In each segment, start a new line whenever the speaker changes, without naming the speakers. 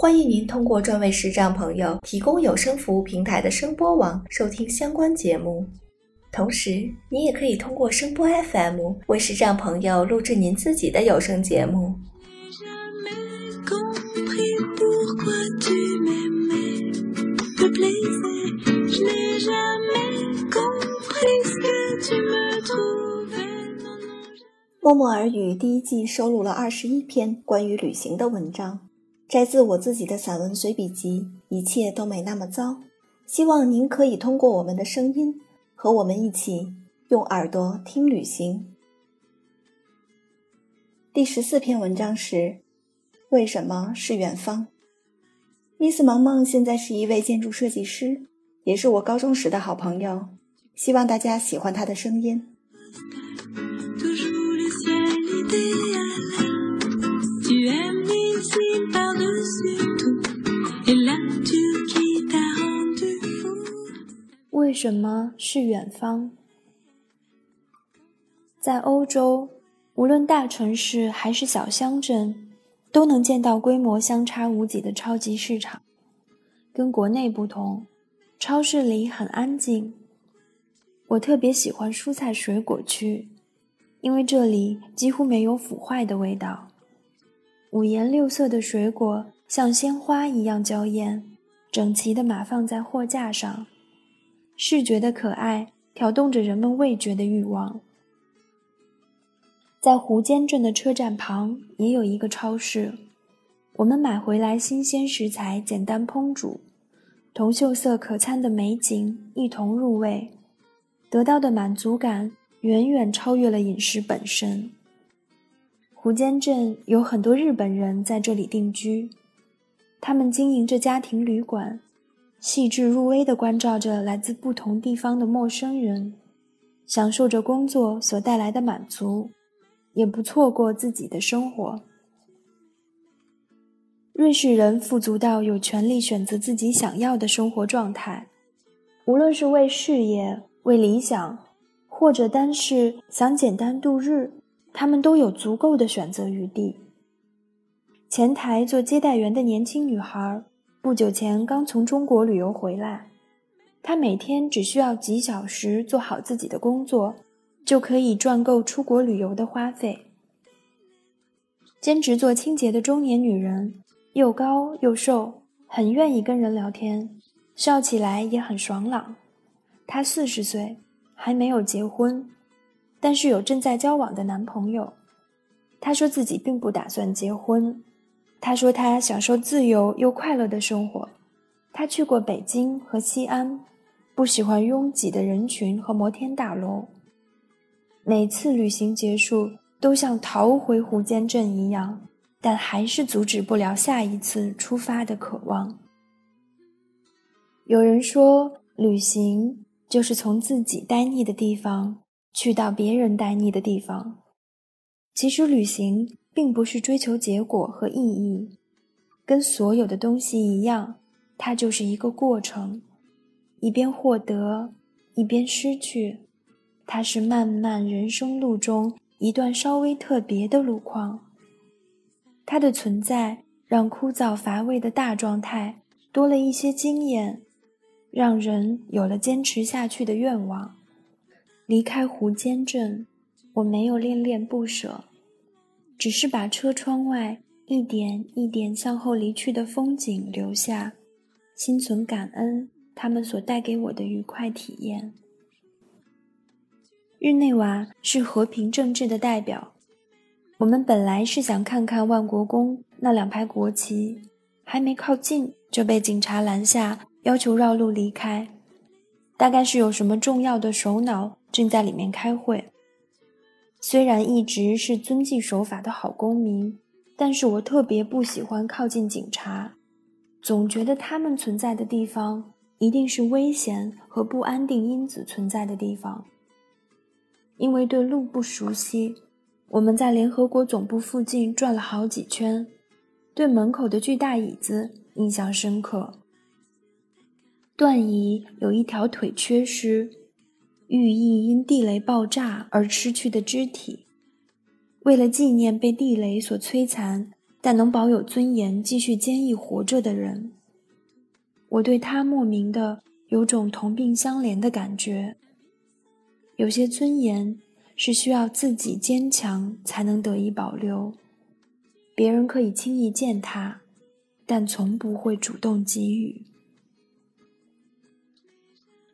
欢迎您通过专为视障朋友提供有声服务平台的声波网收听相关节目，同时您也可以通过声波 FM 为视障朋友录制您自己的有声节目。默默耳语第一季收录了二十一篇关于旅行的文章。摘自我自己的散文随笔集《一切都没那么糟》，希望您可以通过我们的声音，和我们一起用耳朵听旅行。第十四篇文章是：为什么是远方？Miss 萌萌现在是一位建筑设计师，也是我高中时的好朋友，希望大家喜欢她的声音。
为什么是远方？在欧洲，无论大城市还是小乡镇，都能见到规模相差无几的超级市场。跟国内不同，超市里很安静。我特别喜欢蔬菜水果区，因为这里几乎没有腐坏的味道。五颜六色的水果像鲜花一样娇艳，整齐地码放在货架上。视觉的可爱挑动着人们味觉的欲望。在湖间镇的车站旁也有一个超市，我们买回来新鲜食材，简单烹煮，同秀色可餐的美景一同入味，得到的满足感远远超越了饮食本身。湖间镇有很多日本人在这里定居，他们经营着家庭旅馆。细致入微地关照着来自不同地方的陌生人，享受着工作所带来的满足，也不错过自己的生活。瑞士人富足到有权利选择自己想要的生活状态，无论是为事业、为理想，或者单是想简单度日，他们都有足够的选择余地。前台做接待员的年轻女孩。不久前刚从中国旅游回来，他每天只需要几小时做好自己的工作，就可以赚够出国旅游的花费。兼职做清洁的中年女人，又高又瘦，很愿意跟人聊天，笑起来也很爽朗。她四十岁，还没有结婚，但是有正在交往的男朋友。她说自己并不打算结婚。他说：“他享受自由又快乐的生活。他去过北京和西安，不喜欢拥挤的人群和摩天大楼。每次旅行结束，都像逃回湖间镇一样，但还是阻止不了下一次出发的渴望。”有人说，旅行就是从自己呆腻的地方去到别人呆腻的地方。其实，旅行。并不是追求结果和意义，跟所有的东西一样，它就是一个过程，一边获得，一边失去，它是漫漫人生路中一段稍微特别的路况。它的存在让枯燥乏味的大状态多了一些经验，让人有了坚持下去的愿望。离开湖间镇，我没有恋恋不舍。只是把车窗外一点一点向后离去的风景留下，心存感恩，他们所带给我的愉快体验。日内瓦是和平政治的代表，我们本来是想看看万国宫那两排国旗，还没靠近就被警察拦下，要求绕路离开。大概是有什么重要的首脑正在里面开会。虽然一直是遵纪守法的好公民，但是我特别不喜欢靠近警察，总觉得他们存在的地方一定是危险和不安定因子存在的地方。因为对路不熟悉，我们在联合国总部附近转了好几圈，对门口的巨大椅子印象深刻。段姨有一条腿缺失，寓意因地雷爆炸而失去的肢体。为了纪念被地雷所摧残但能保有尊严继续坚毅活着的人，我对他莫名的有种同病相怜的感觉。有些尊严是需要自己坚强才能得以保留，别人可以轻易践踏，但从不会主动给予。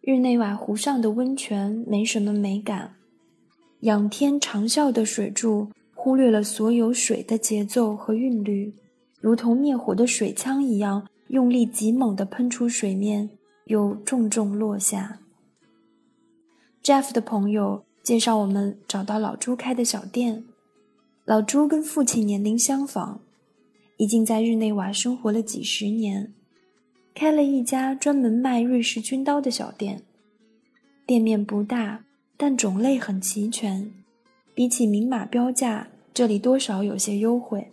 日内瓦湖上的温泉没什么美感，仰天长啸的水柱忽略了所有水的节奏和韵律，如同灭火的水枪一样，用力极猛地喷出水面，又重重落下。Jeff 的朋友介绍我们找到老朱开的小店。老朱跟父亲年龄相仿，已经在日内瓦生活了几十年，开了一家专门卖瑞士军刀的小店。店面不大，但种类很齐全，比起明码标价，这里多少有些优惠。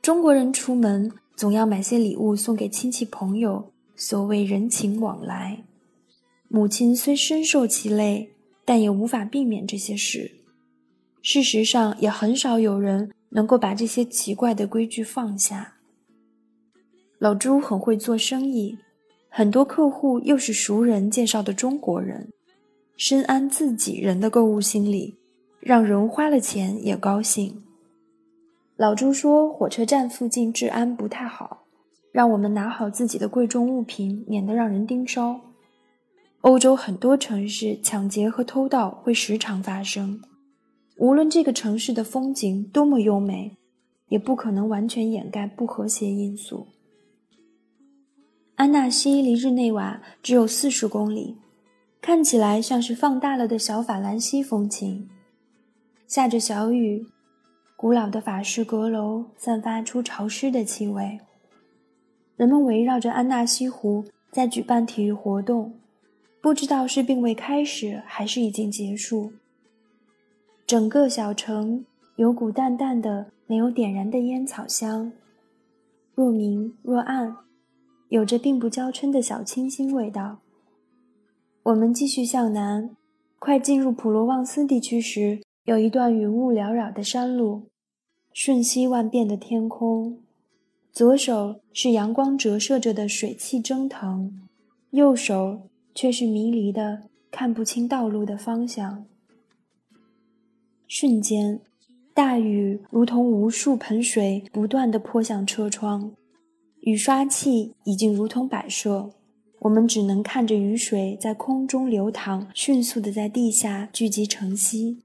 中国人出门总要买些礼物送给亲戚朋友，所谓人情往来。母亲虽深受其累，但也无法避免这些事。事实上，也很少有人能够把这些奇怪的规矩放下。老朱很会做生意，很多客户又是熟人介绍的中国人，深谙自己人的购物心理，让人花了钱也高兴。老朱说，火车站附近治安不太好，让我们拿好自己的贵重物品，免得让人盯梢。欧洲很多城市抢劫和偷盗会时常发生，无论这个城市的风景多么优美，也不可能完全掩盖不和谐因素。安纳西离日内瓦只有四十公里，看起来像是放大了的小法兰西风情。下着小雨，古老的法式阁楼散发出潮湿的气味。人们围绕着安纳西湖在举办体育活动。不知道是并未开始还是已经结束。整个小城有股淡淡的、没有点燃的烟草香，若明若暗，有着并不娇嗔的小清新味道。我们继续向南，快进入普罗旺斯地区时，有一段云雾缭绕的山路，瞬息万变的天空。左手是阳光折射着的水汽蒸腾，右手。却是迷离的，看不清道路的方向。瞬间，大雨如同无数盆水，不断地泼向车窗。雨刷器已经如同摆设，我们只能看着雨水在空中流淌，迅速地在地下聚集成溪，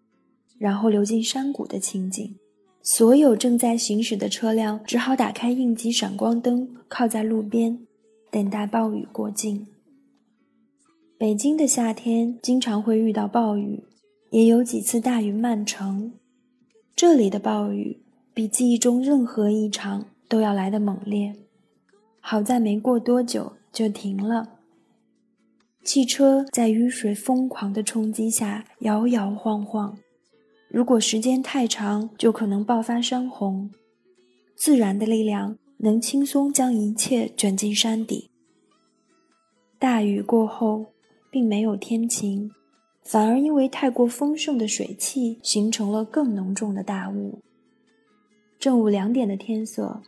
然后流进山谷的情景。所有正在行驶的车辆只好打开应急闪光灯，靠在路边，等待暴雨过境。北京的夏天经常会遇到暴雨，也有几次大雨漫城。这里的暴雨比记忆中任何一场都要来得猛烈。好在没过多久就停了。汽车在雨水疯狂的冲击下摇摇晃晃，如果时间太长，就可能爆发山洪。自然的力量能轻松将一切卷进山底。大雨过后。并没有天晴，反而因为太过丰盛的水汽，形成了更浓重的大雾。正午两点的天色，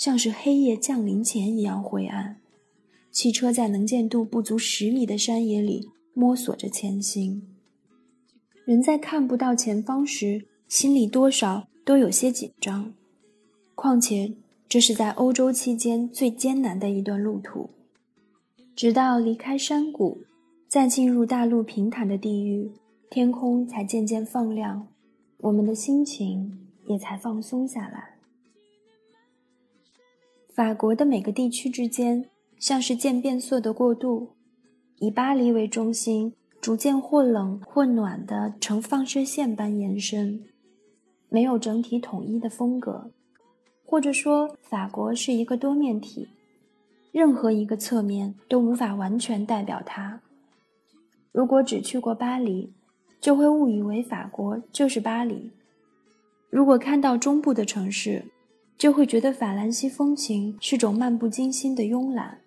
像是黑夜降临前一样灰暗。汽车在能见度不足十米的山野里摸索着前行。人在看不到前方时，心里多少都有些紧张。况且这是在欧洲期间最艰难的一段路途。直到离开山谷。再进入大陆平坦的地域，天空才渐渐放亮，我们的心情也才放松下来。法国的每个地区之间像是渐变色的过渡，以巴黎为中心，逐渐或冷或暖的呈放射线般延伸，没有整体统一的风格，或者说法国是一个多面体。任何一个侧面都无法完全代表它。如果只去过巴黎，就会误以为法国就是巴黎；如果看到中部的城市，就会觉得法兰西风情是种漫不经心的慵懒；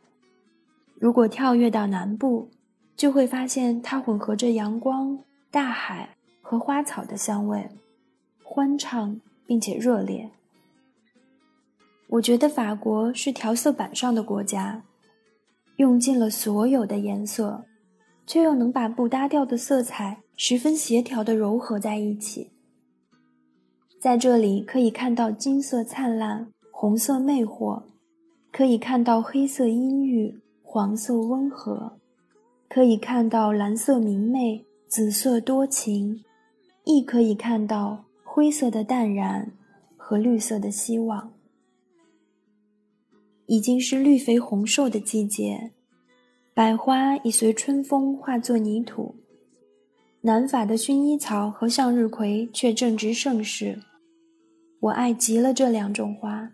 如果跳跃到南部，就会发现它混合着阳光、大海和花草的香味，欢畅并且热烈。我觉得法国是调色板上的国家，用尽了所有的颜色。却又能把不搭调的色彩十分协调地糅合在一起。在这里可以看到金色灿烂、红色魅惑，可以看到黑色阴郁、黄色温和，可以看到蓝色明媚、紫色多情，亦可以看到灰色的淡然和绿色的希望。已经是绿肥红瘦的季节。百花已随春风化作泥土，南法的薰衣草和向日葵却正值盛世。我爱极了这两种花，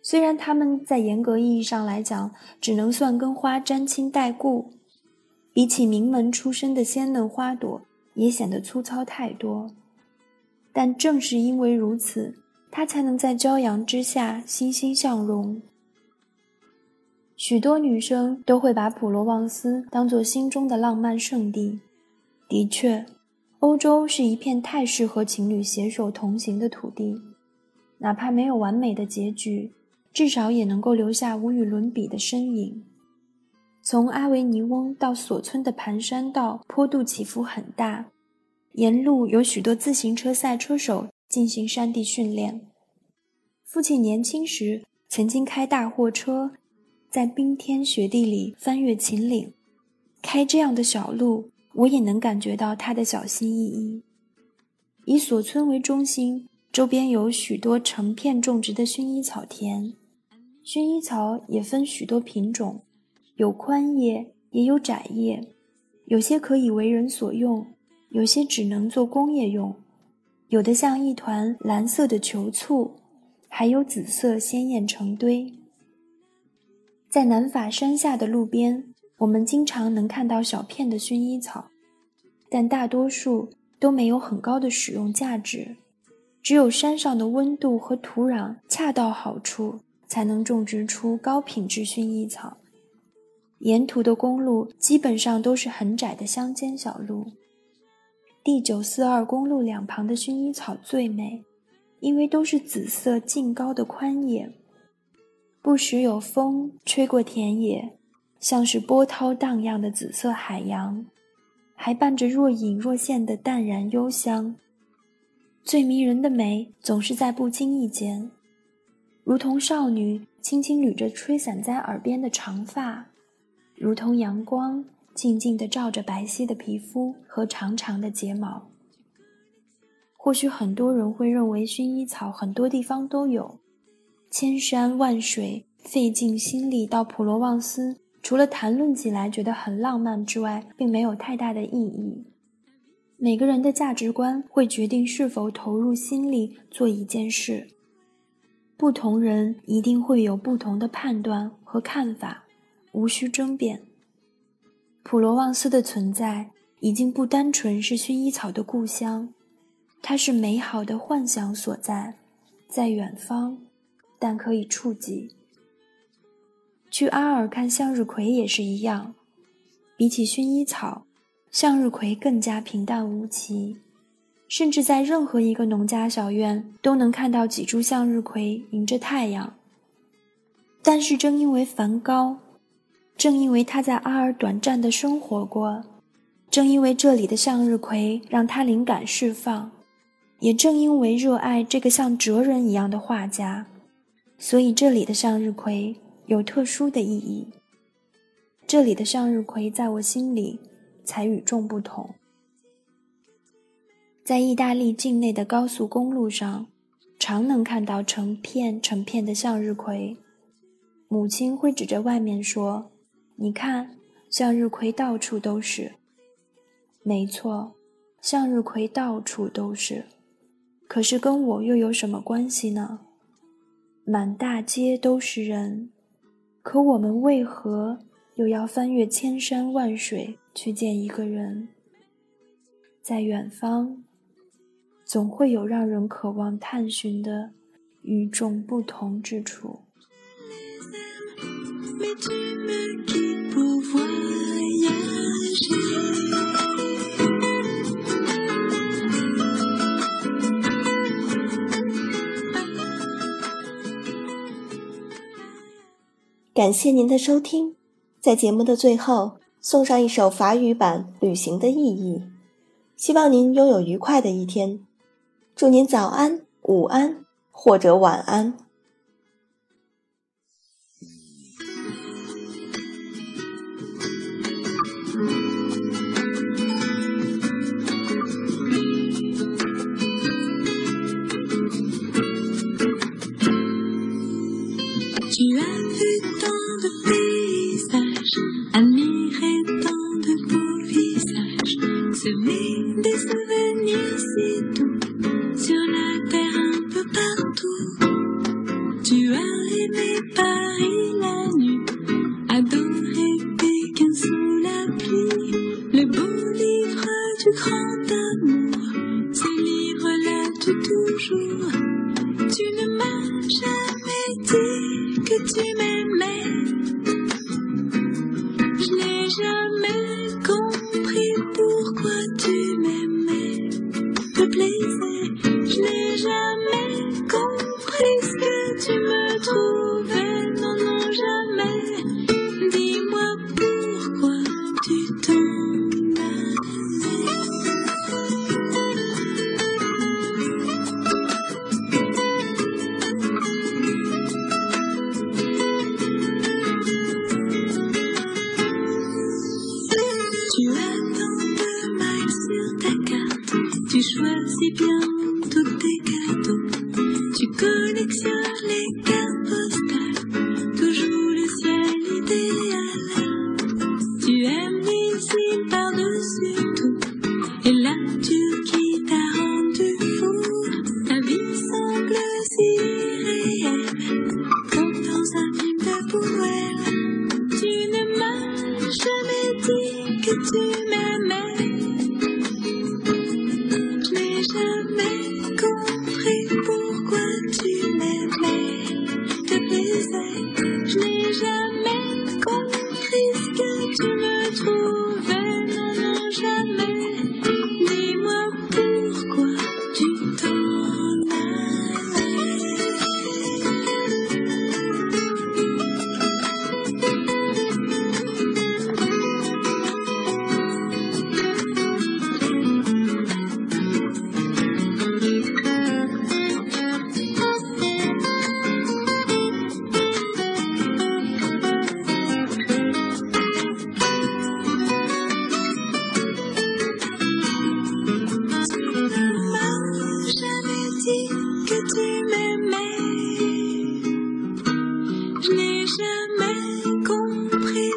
虽然它们在严格意义上来讲，只能算跟花沾亲带故，比起名门出身的鲜嫩花朵，也显得粗糙太多。但正是因为如此，它才能在骄阳之下欣欣向荣。许多女生都会把普罗旺斯当作心中的浪漫圣地。的确，欧洲是一片太适合情侣携手同行的土地，哪怕没有完美的结局，至少也能够留下无与伦比的身影。从阿维尼翁到索村的盘山道坡度起伏很大，沿路有许多自行车赛车手进行山地训练。父亲年轻时曾经开大货车。在冰天雪地里翻越秦岭，开这样的小路，我也能感觉到他的小心翼翼。以所村为中心，周边有许多成片种植的薰衣草田。薰衣草也分许多品种，有宽叶，也有窄叶，有些可以为人所用，有些只能做工业用。有的像一团蓝色的球簇，还有紫色鲜艳成堆。在南法山下的路边，我们经常能看到小片的薰衣草，但大多数都没有很高的使用价值。只有山上的温度和土壤恰到好处，才能种植出高品质薰衣草。沿途的公路基本上都是很窄的乡间小路。第九四二公路两旁的薰衣草最美，因为都是紫色净高的宽叶。不时有风吹过田野，像是波涛荡漾的紫色海洋，还伴着若隐若现的淡然幽香。最迷人的美总是在不经意间，如同少女轻轻捋着吹散在耳边的长发，如同阳光静静地照着白皙的皮肤和长长的睫毛。或许很多人会认为薰衣草很多地方都有。千山万水，费尽心力到普罗旺斯，除了谈论起来觉得很浪漫之外，并没有太大的意义。每个人的价值观会决定是否投入心力做一件事，不同人一定会有不同的判断和看法，无需争辩。普罗旺斯的存在已经不单纯是薰衣草的故乡，它是美好的幻想所在，在远方。但可以触及。去阿尔看向日葵也是一样，比起薰衣草，向日葵更加平淡无奇，甚至在任何一个农家小院都能看到几株向日葵迎着太阳。但是正因为梵高，正因为他在阿尔短暂的生活过，正因为这里的向日葵让他灵感释放，也正因为热爱这个像哲人一样的画家。所以，这里的向日葵有特殊的意义。这里的向日葵在我心里才与众不同。在意大利境内的高速公路上，常能看到成片成片的向日葵。母亲会指着外面说：“你看，向日葵到处都是。”没错，向日葵到处都是。可是，跟我又有什么关系呢？满大街都是人，
可我们为何又要翻越千山万水去见一个人？在远方，总会有让人渴望探寻的与众不同之处。
感谢您的收听，在节目的最后送上一首法语版《旅行的意义》，希望您拥有愉快的一天，祝您早安、午安或者晚安。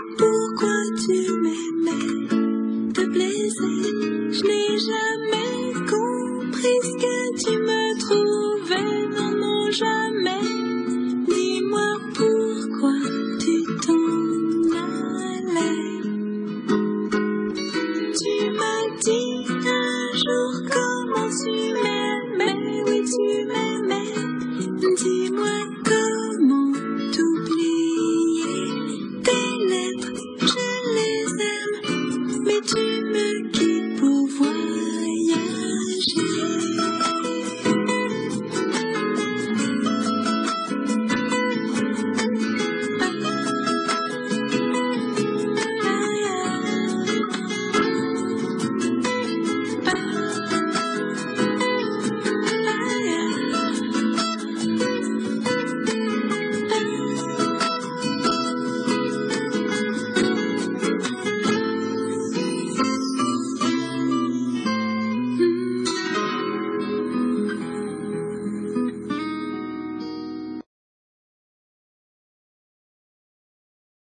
Thank.